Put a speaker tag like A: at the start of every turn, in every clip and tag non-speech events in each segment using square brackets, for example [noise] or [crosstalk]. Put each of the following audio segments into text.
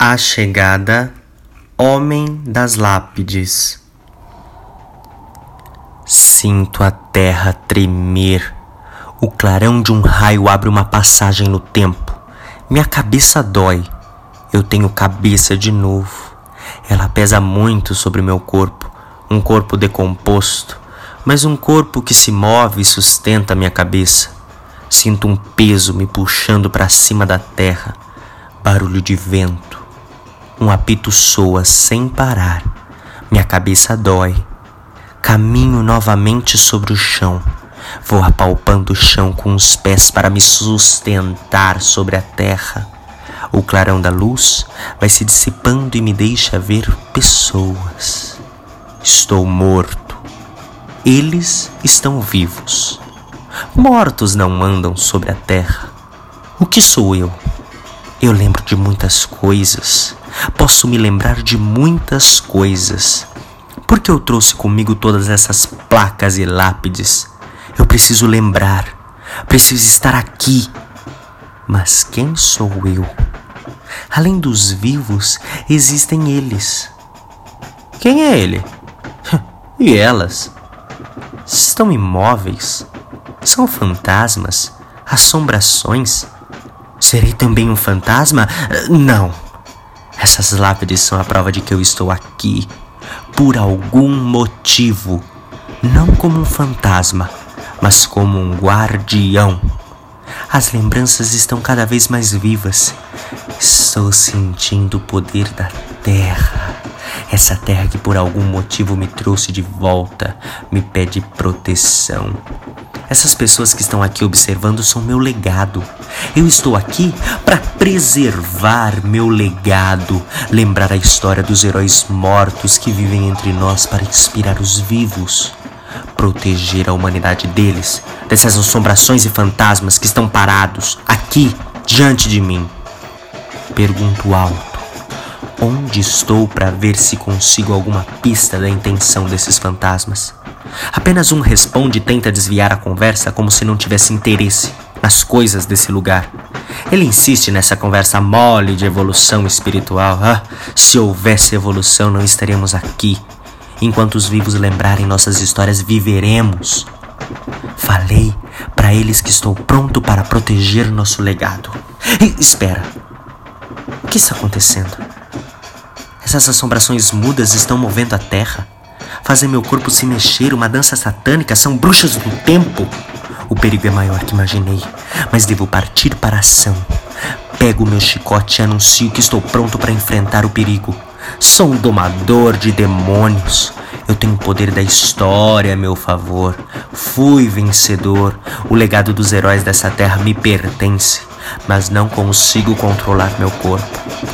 A: A chegada, homem das lápides. Sinto a terra tremer. O clarão de um raio abre uma passagem no tempo. Minha cabeça dói. Eu tenho cabeça de novo. Ela pesa muito sobre meu corpo, um corpo decomposto, mas um corpo que se move e sustenta minha cabeça. Sinto um peso me puxando para cima da terra. Barulho de vento um apito soa sem parar. Minha cabeça dói. Caminho novamente sobre o chão. Vou apalpando o chão com os pés para me sustentar sobre a terra. O clarão da luz vai se dissipando e me deixa ver pessoas. Estou morto. Eles estão vivos. Mortos não andam sobre a terra. O que sou eu? Eu lembro de muitas coisas. Posso me lembrar de muitas coisas. Por que eu trouxe comigo todas essas placas e lápides? Eu preciso lembrar, preciso estar aqui. Mas quem sou eu? Além dos vivos, existem eles. Quem é ele? [laughs] E elas? Estão imóveis? São fantasmas? Assombrações? Serei também um fantasma? Não. Essas lápides são a prova de que eu estou aqui por algum motivo, não como um fantasma, mas como um guardião. As lembranças estão cada vez mais vivas. Estou sentindo o poder da terra. Essa terra que por algum motivo me trouxe de volta, me pede proteção. Essas pessoas que estão aqui observando são meu legado. Eu estou aqui para preservar meu legado, lembrar a história dos heróis mortos que vivem entre nós para inspirar os vivos, proteger a humanidade deles, dessas assombrações e fantasmas que estão parados aqui diante de mim. Pergunto alto. Onde estou para ver se consigo alguma pista da intenção desses fantasmas? Apenas um responde e tenta desviar a conversa como se não tivesse interesse nas coisas desse lugar. Ele insiste nessa conversa mole de evolução espiritual. Ah, se houvesse evolução, não estaríamos aqui. Enquanto os vivos lembrarem nossas histórias, viveremos. Falei para eles que estou pronto para proteger nosso legado. E, espera. O que está acontecendo? Essas assombrações mudas estão movendo a terra fazem meu corpo se mexer, uma dança satânica, são bruxas do tempo. O perigo é maior que imaginei, mas devo partir para a ação. Pego meu chicote e anuncio que estou pronto para enfrentar o perigo. Sou um domador de demônios. Eu tenho o poder da história a meu favor. Fui vencedor. O legado dos heróis dessa terra me pertence, mas não consigo controlar meu corpo.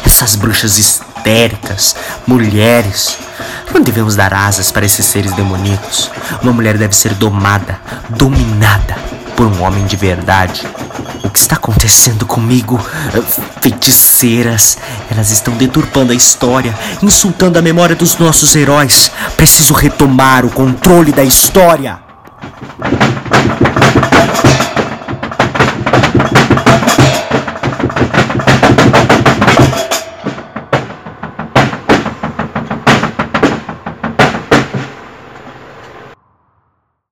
A: Essas bruxas histéricas, mulheres, não devemos dar asas para esses seres demoníacos. Uma mulher deve ser domada, dominada por um homem de verdade. O que está acontecendo comigo? Feiticeiras, elas estão deturpando a história, insultando a memória dos nossos heróis. Preciso retomar o controle da história.